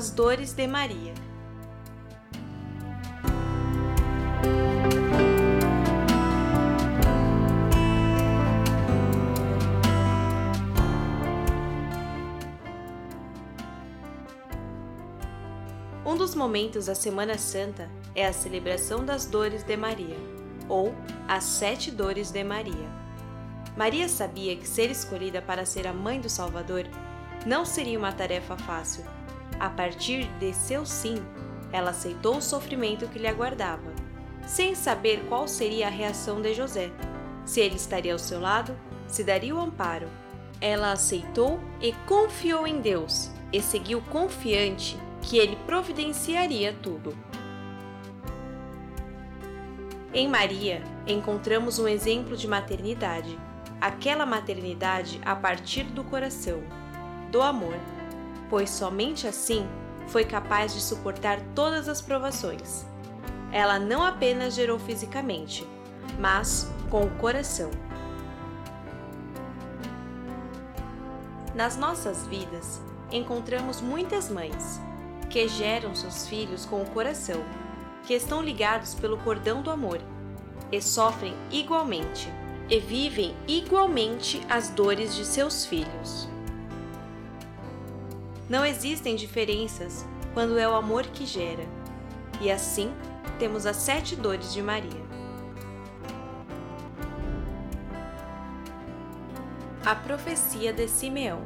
As dores de Maria. Um dos momentos da Semana Santa é a celebração das dores de Maria, ou as Sete Dores de Maria. Maria sabia que ser escolhida para ser a mãe do Salvador não seria uma tarefa fácil. A partir de seu sim, ela aceitou o sofrimento que lhe aguardava, sem saber qual seria a reação de José, se ele estaria ao seu lado, se daria o amparo. Ela aceitou e confiou em Deus, e seguiu confiante que ele providenciaria tudo. Em Maria, encontramos um exemplo de maternidade, aquela maternidade a partir do coração, do amor, pois somente assim foi capaz de suportar todas as provações. Ela não apenas gerou fisicamente, mas com o coração. Nas nossas vidas, encontramos muitas mães que geram seus filhos com o coração, que estão ligados pelo cordão do amor e sofrem igualmente e vivem igualmente as dores de seus filhos. Não existem diferenças quando é o amor que gera, e assim temos as sete dores de Maria. A profecia de Simeão.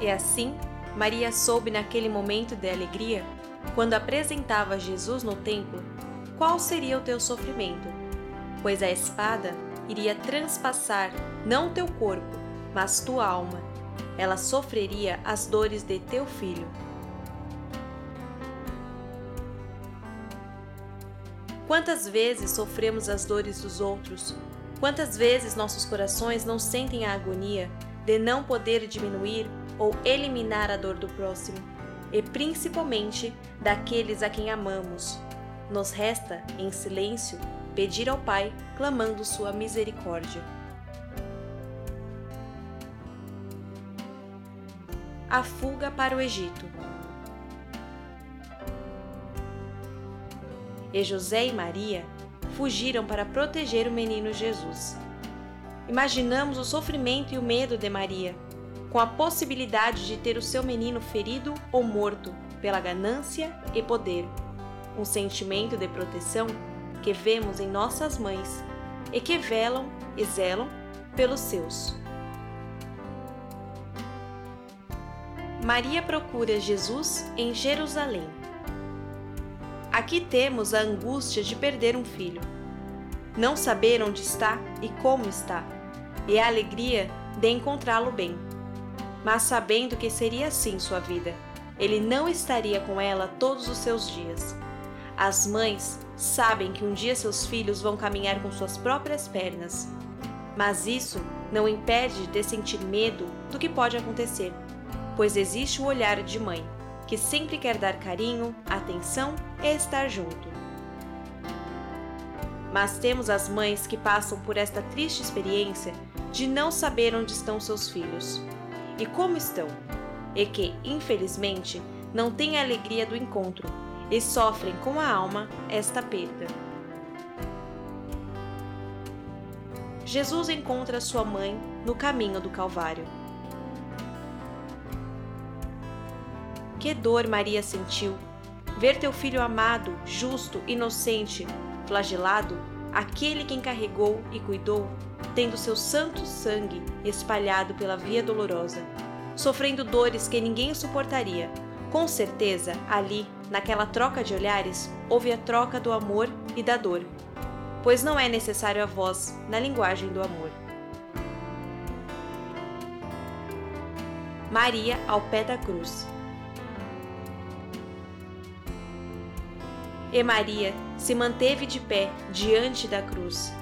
E assim, Maria soube naquele momento de alegria, quando apresentava Jesus no templo, qual seria o teu sofrimento, pois a espada iria transpassar não teu corpo, mas tua alma. Ela sofreria as dores de teu filho. Quantas vezes sofremos as dores dos outros? Quantas vezes nossos corações não sentem a agonia de não poder diminuir ou eliminar a dor do próximo, e principalmente daqueles a quem amamos. Nos resta, em silêncio, pedir ao Pai, clamando sua misericórdia. A fuga para o Egito. E José e Maria fugiram para proteger o menino Jesus. Imaginamos o sofrimento e o medo de Maria com a possibilidade de ter o seu menino ferido ou morto pela ganância e poder. Um sentimento de proteção que vemos em nossas mães e que velam e zelam pelos seus. Maria procura Jesus em Jerusalém. Aqui temos a angústia de perder um filho, não saber onde está e como está, e a alegria de encontrá-lo bem mas sabendo que seria assim sua vida. Ele não estaria com ela todos os seus dias. As mães sabem que um dia seus filhos vão caminhar com suas próprias pernas, mas isso não impede de sentir medo do que pode acontecer, pois existe o olhar de mãe, que sempre quer dar carinho, atenção e estar junto. Mas temos as mães que passam por esta triste experiência de não saber onde estão seus filhos e como estão, e que, infelizmente, não têm a alegria do encontro e sofrem com a alma esta perda. Jesus encontra sua mãe no caminho do Calvário. Que dor Maria sentiu! Ver teu filho amado, justo, inocente, flagelado, aquele que encarregou e cuidou, tendo seu santo sangue espalhado pela via dolorosa, sofrendo dores que ninguém suportaria. Com certeza, ali, naquela troca de olhares, houve a troca do amor e da dor, pois não é necessário a voz na linguagem do amor. Maria ao pé da cruz. E Maria se manteve de pé diante da cruz,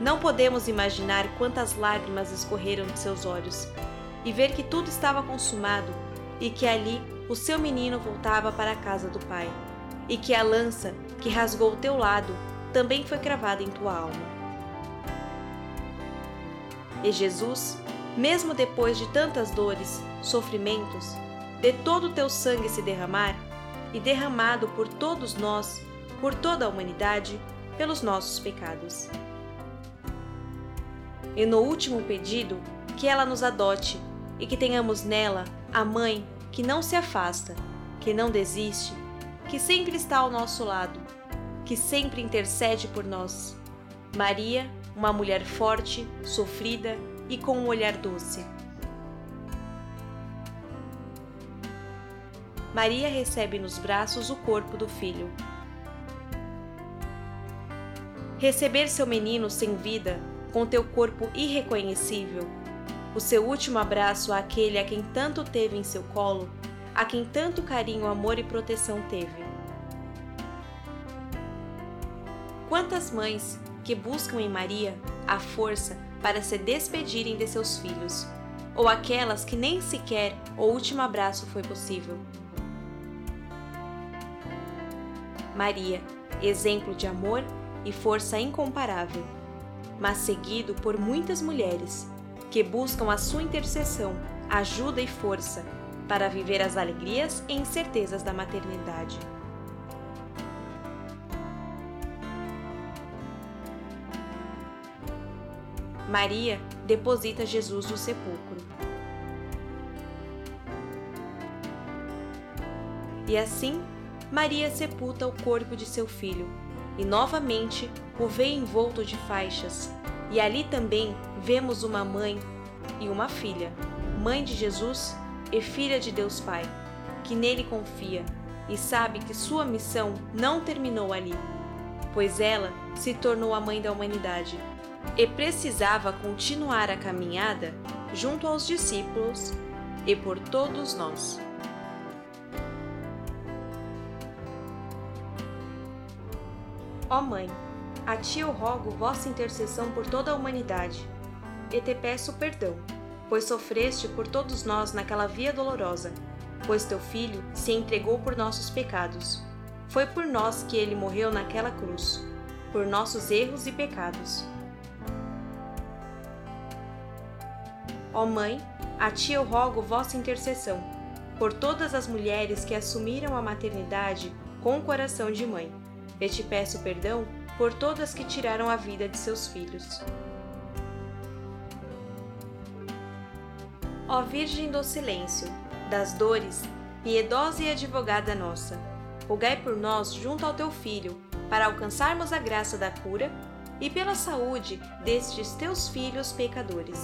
não podemos imaginar quantas lágrimas escorreram de seus olhos e ver que tudo estava consumado e que ali o seu menino voltava para a casa do Pai e que a lança que rasgou o teu lado também foi cravada em tua alma. E Jesus, mesmo depois de tantas dores, sofrimentos, de todo o teu sangue se derramar e derramado por todos nós, por toda a humanidade, pelos nossos pecados. E no último pedido, que ela nos adote e que tenhamos nela a mãe que não se afasta, que não desiste, que sempre está ao nosso lado, que sempre intercede por nós. Maria, uma mulher forte, sofrida e com um olhar doce. Maria recebe nos braços o corpo do filho. Receber seu menino sem vida, com teu corpo irreconhecível, o seu último abraço àquele a quem tanto teve em seu colo, a quem tanto carinho, amor e proteção teve. Quantas mães que buscam em Maria a força para se despedirem de seus filhos, ou aquelas que nem sequer o último abraço foi possível. Maria, exemplo de amor e força incomparável, mas seguido por muitas mulheres que buscam a sua intercessão, ajuda e força para viver as alegrias e incertezas da maternidade. Maria deposita Jesus no sepulcro. E assim, Maria sepulta o corpo de seu filho e novamente o vê envolto de faixas, e ali também vemos uma mãe e uma filha, mãe de Jesus e filha de Deus Pai, que nele confia e sabe que sua missão não terminou ali, pois ela se tornou a mãe da humanidade e precisava continuar a caminhada junto aos discípulos e por todos nós. Ó Mãe, a ti eu rogo vossa intercessão por toda a humanidade, e te peço perdão, pois sofreste por todos nós naquela via dolorosa, pois teu filho se entregou por nossos pecados. Foi por nós que ele morreu naquela cruz, por nossos erros e pecados. Ó Mãe, a ti eu rogo vossa intercessão, por todas as mulheres que assumiram a maternidade com o coração de mãe. E te peço perdão por todas que tiraram a vida de seus filhos. Ó Virgem do Silêncio, das dores, piedosa e advogada nossa, rogai por nós junto ao teu Filho, para alcançarmos a graça da cura e pela saúde destes teus filhos pecadores.